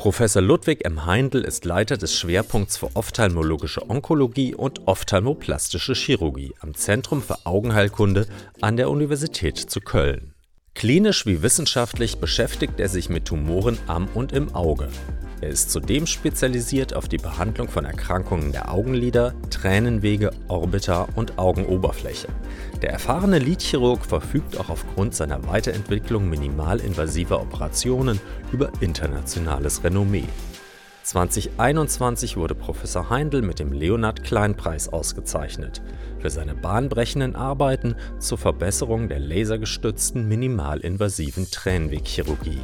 Professor Ludwig M. Heindl ist Leiter des Schwerpunkts für ophthalmologische Onkologie und ophthalmoplastische Chirurgie am Zentrum für Augenheilkunde an der Universität zu Köln. Klinisch wie wissenschaftlich beschäftigt er sich mit Tumoren am und im Auge. Er ist zudem spezialisiert auf die Behandlung von Erkrankungen der Augenlider, Tränenwege, Orbita und Augenoberfläche. Der erfahrene Lidchirurg verfügt auch aufgrund seiner Weiterentwicklung minimalinvasiver Operationen über internationales Renommee. 2021 wurde Professor Heindl mit dem Leonhard Klein Preis ausgezeichnet für seine bahnbrechenden Arbeiten zur Verbesserung der lasergestützten minimalinvasiven Tränenwegchirurgie.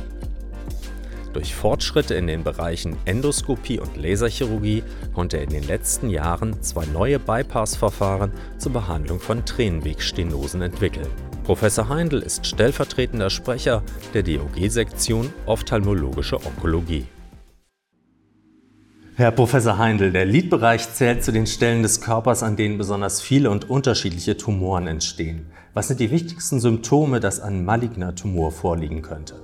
Durch Fortschritte in den Bereichen Endoskopie und Laserchirurgie konnte er in den letzten Jahren zwei neue Bypass-Verfahren zur Behandlung von Tränenwegstenosen entwickeln. Professor Heindl ist stellvertretender Sprecher der DOG-Sektion Ophthalmologische Onkologie. Herr Professor Heindl, der Lidbereich zählt zu den Stellen des Körpers, an denen besonders viele und unterschiedliche Tumoren entstehen. Was sind die wichtigsten Symptome, dass ein maligner Tumor vorliegen könnte?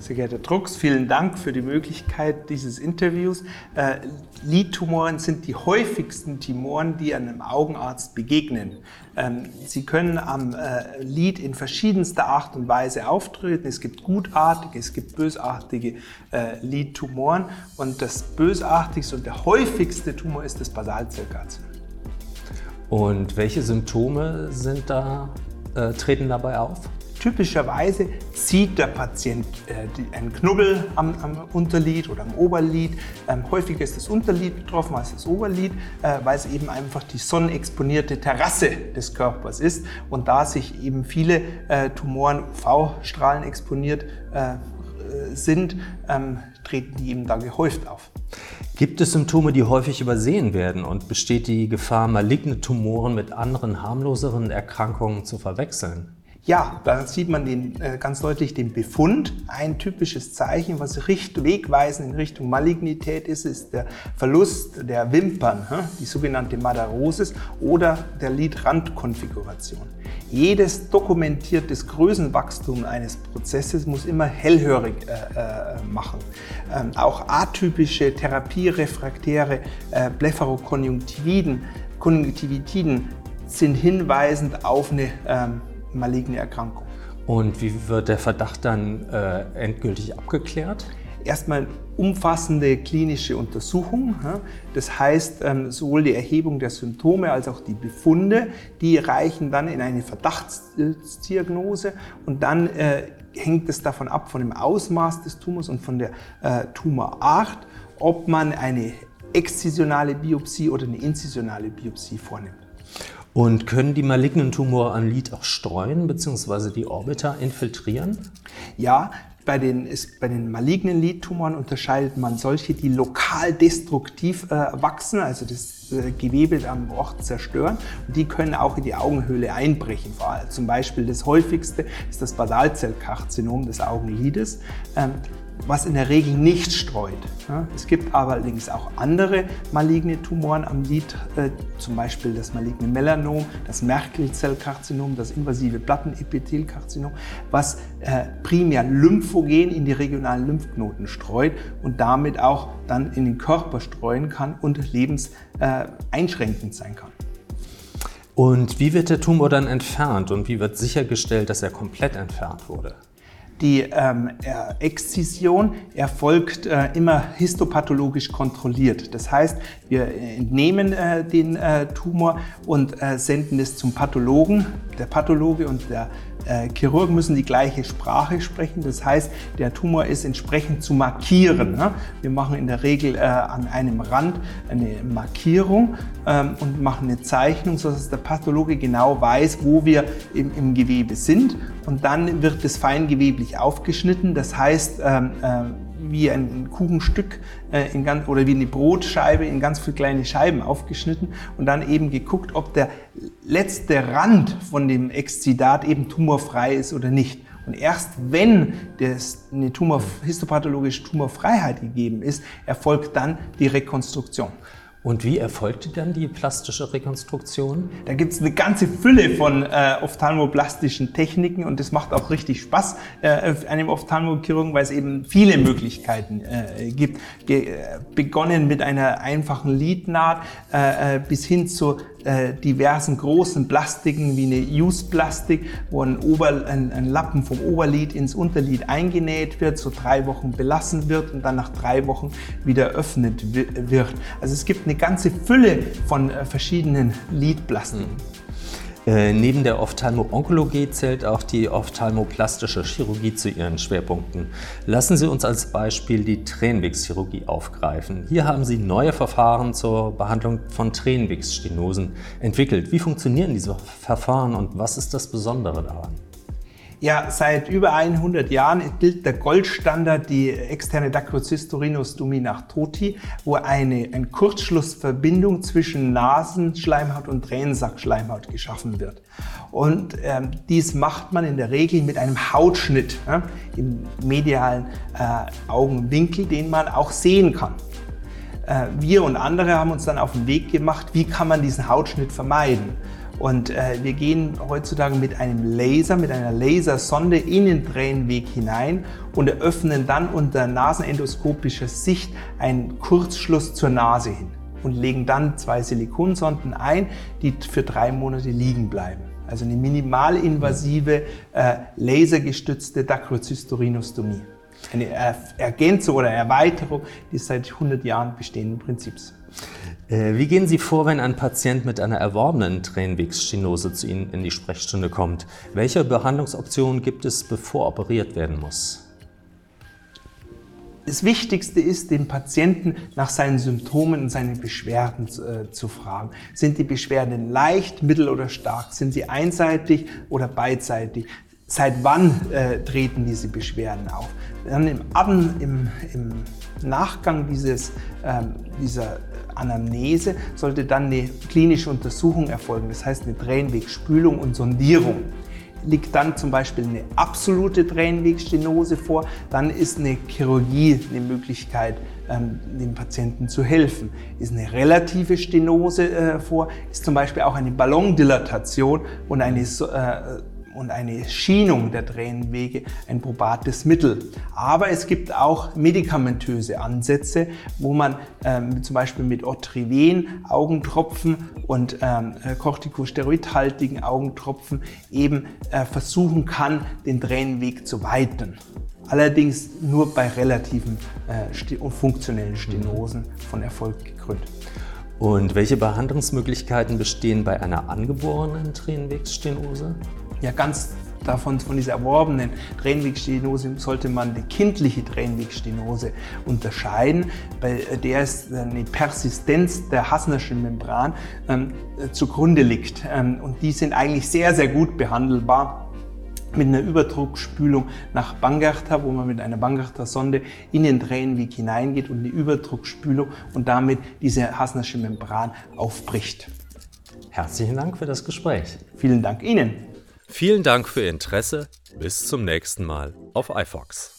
Sehr geehrter Drucks, vielen Dank für die Möglichkeit dieses Interviews. Äh, Lidtumoren sind die häufigsten Tumoren, die einem Augenarzt begegnen. Ähm, sie können am äh, Lid in verschiedenster Art und Weise auftreten. Es gibt gutartige, es gibt bösartige äh, Lidtumoren. Und das bösartigste und der häufigste Tumor ist das Basalzellkarzinom. Und welche Symptome sind da, äh, treten dabei auf? Typischerweise sieht der Patient äh, einen Knubbel am, am, Unterlid oder am Oberlid. Ähm, häufiger ist das Unterlid betroffen als das Oberlid, äh, weil es eben einfach die sonnenexponierte Terrasse des Körpers ist. Und da sich eben viele äh, Tumoren UV-Strahlen exponiert äh, sind, ähm, treten die eben da gehäuft auf. Gibt es Symptome, die häufig übersehen werden und besteht die Gefahr, maligne Tumoren mit anderen harmloseren Erkrankungen zu verwechseln? Ja, da sieht man den, äh, ganz deutlich den Befund. Ein typisches Zeichen, was richt, wegweisend in Richtung Malignität ist, ist der Verlust der Wimpern, die sogenannte Madarosis oder der Lidrandkonfiguration. Jedes dokumentiertes Größenwachstum eines Prozesses muss immer hellhörig äh, äh, machen. Ähm, auch atypische therapierefraktäre äh, Blepharokonjunktividen sind hinweisend auf eine ähm, maligne Erkrankung. Und wie wird der Verdacht dann äh, endgültig abgeklärt? Erstmal umfassende klinische Untersuchung. Das heißt, ähm, sowohl die Erhebung der Symptome als auch die Befunde, die reichen dann in eine Verdachtsdiagnose und dann äh, hängt es davon ab, von dem Ausmaß des Tumors und von der äh, Tumorart, ob man eine exzisionale Biopsie oder eine inzisionale Biopsie vornimmt. Und können die malignen Tumore am Lid auch streuen bzw. die Orbiter infiltrieren? Ja, bei den, ist, bei den malignen Lidtumoren unterscheidet man solche, die lokal destruktiv äh, wachsen, also das Gewebe am Ort zerstören. Und die können auch in die Augenhöhle einbrechen. Zum Beispiel das häufigste ist das Basalzellkarzinom des Augenlides. Ähm, was in der Regel nicht streut. Es gibt allerdings auch andere maligne Tumoren am Lid, äh, zum Beispiel das maligne Melanom, das Merkel-Zellkarzinom, das invasive Plattenepithelkarzinom, was äh, primär lymphogen in die regionalen Lymphknoten streut und damit auch dann in den Körper streuen kann und lebenseinschränkend sein kann. Und wie wird der Tumor dann entfernt und wie wird sichergestellt, dass er komplett entfernt wurde? Die ähm, Exzision erfolgt äh, immer histopathologisch kontrolliert. Das heißt, wir entnehmen äh, den äh, Tumor und äh, senden es zum Pathologen. Der Pathologe und der äh, Chirurgen müssen die gleiche Sprache sprechen. Das heißt, der Tumor ist entsprechend zu markieren. Ne? Wir machen in der Regel äh, an einem Rand eine Markierung ähm, und machen eine Zeichnung, sodass der Pathologe genau weiß, wo wir im, im Gewebe sind. Und dann wird es feingeweblich aufgeschnitten. Das heißt, ähm, äh, wie ein Kuchenstück äh, in ganz, oder wie eine Brotscheibe in ganz viele kleine Scheiben aufgeschnitten und dann eben geguckt, ob der letzte Rand von dem Exzidat eben tumorfrei ist oder nicht. Und erst wenn das, eine Tumor, histopathologische Tumorfreiheit gegeben ist, erfolgt dann die Rekonstruktion. Und wie erfolgte dann die plastische Rekonstruktion? Da gibt es eine ganze Fülle von äh, ophthalmoplastischen Techniken und das macht auch richtig Spaß äh, einem Ophthalmochirurgen, weil es eben viele Möglichkeiten äh, gibt. Ge äh, begonnen mit einer einfachen Lidnaht äh, äh, bis hin zu äh, diversen großen Plastiken wie eine Use-Plastik, wo ein, Ober, ein, ein, Lappen vom Oberlid ins Unterlid eingenäht wird, so drei Wochen belassen wird und dann nach drei Wochen wieder öffnet wird. Also es gibt eine ganze Fülle von äh, verschiedenen Lidplastiken. Mhm. Äh, neben der Ophthalmo-Onkologie zählt auch die ophthalmoplastische Chirurgie zu ihren Schwerpunkten. Lassen Sie uns als Beispiel die Tränenwegschirurgie aufgreifen. Hier haben Sie neue Verfahren zur Behandlung von Tränenwegsstenosen entwickelt. Wie funktionieren diese Verfahren und was ist das Besondere daran? Ja, seit über 100 Jahren gilt der Goldstandard die externe Dacrocystorinostomie nach Toti, wo eine, eine Kurzschlussverbindung zwischen Nasenschleimhaut und Tränensackschleimhaut geschaffen wird. Und ähm, dies macht man in der Regel mit einem Hautschnitt ja, im medialen äh, Augenwinkel, den man auch sehen kann. Äh, wir und andere haben uns dann auf den Weg gemacht, wie kann man diesen Hautschnitt vermeiden. Und äh, wir gehen heutzutage mit einem Laser, mit einer Lasersonde in den Tränenweg hinein und eröffnen dann unter nasenendoskopischer Sicht einen Kurzschluss zur Nase hin und legen dann zwei Silikonsonden ein, die für drei Monate liegen bleiben. Also eine minimalinvasive, äh, lasergestützte Dacrocystorinostomie. Eine Ergänzung oder Erweiterung des seit 100 Jahren bestehenden Prinzips. Äh, wie gehen Sie vor, wenn ein Patient mit einer erworbenen Tränenwegsstenose zu Ihnen in die Sprechstunde kommt? Welche Behandlungsoptionen gibt es, bevor operiert werden muss? Das Wichtigste ist, den Patienten nach seinen Symptomen und seinen Beschwerden äh, zu fragen. Sind die Beschwerden leicht, mittel oder stark? Sind sie einseitig oder beidseitig? Seit wann äh, treten diese Beschwerden auf? Dann im, im, im Nachgang dieses, ähm, dieser Anamnese sollte dann eine klinische Untersuchung erfolgen, das heißt eine Tränenwegspülung und Sondierung. Liegt dann zum Beispiel eine absolute Tränenwegstenose vor, dann ist eine Chirurgie eine Möglichkeit, ähm, dem Patienten zu helfen. Ist eine relative Stenose äh, vor, ist zum Beispiel auch eine Ballondilatation und eine äh, und eine Schienung der Tränenwege ein probates Mittel. Aber es gibt auch medikamentöse Ansätze, wo man ähm, zum Beispiel mit Otriven, Augentropfen und ähm, kortikosteroidhaltigen Augentropfen eben äh, versuchen kann, den Tränenweg zu weiten. Allerdings nur bei relativen äh, und funktionellen Stenosen von Erfolg gekrönt. Und welche Behandlungsmöglichkeiten bestehen bei einer angeborenen Tränenwegsstenose? Ja ganz davon, von dieser erworbenen Tränenwegstenose sollte man die kindliche Tränenwegstenose unterscheiden. Bei der ist eine Persistenz der Hasnerschen Membran ähm, zugrunde liegt. Ähm, und die sind eigentlich sehr, sehr gut behandelbar mit einer Überdruckspülung nach Bangerta, wo man mit einer Bangerta-Sonde in den Tränenweg hineingeht und eine Überdruckspülung und damit diese Hasnersche Membran aufbricht. Herzlichen Dank für das Gespräch. Vielen Dank Ihnen. Vielen Dank für Ihr Interesse. Bis zum nächsten Mal auf iFox.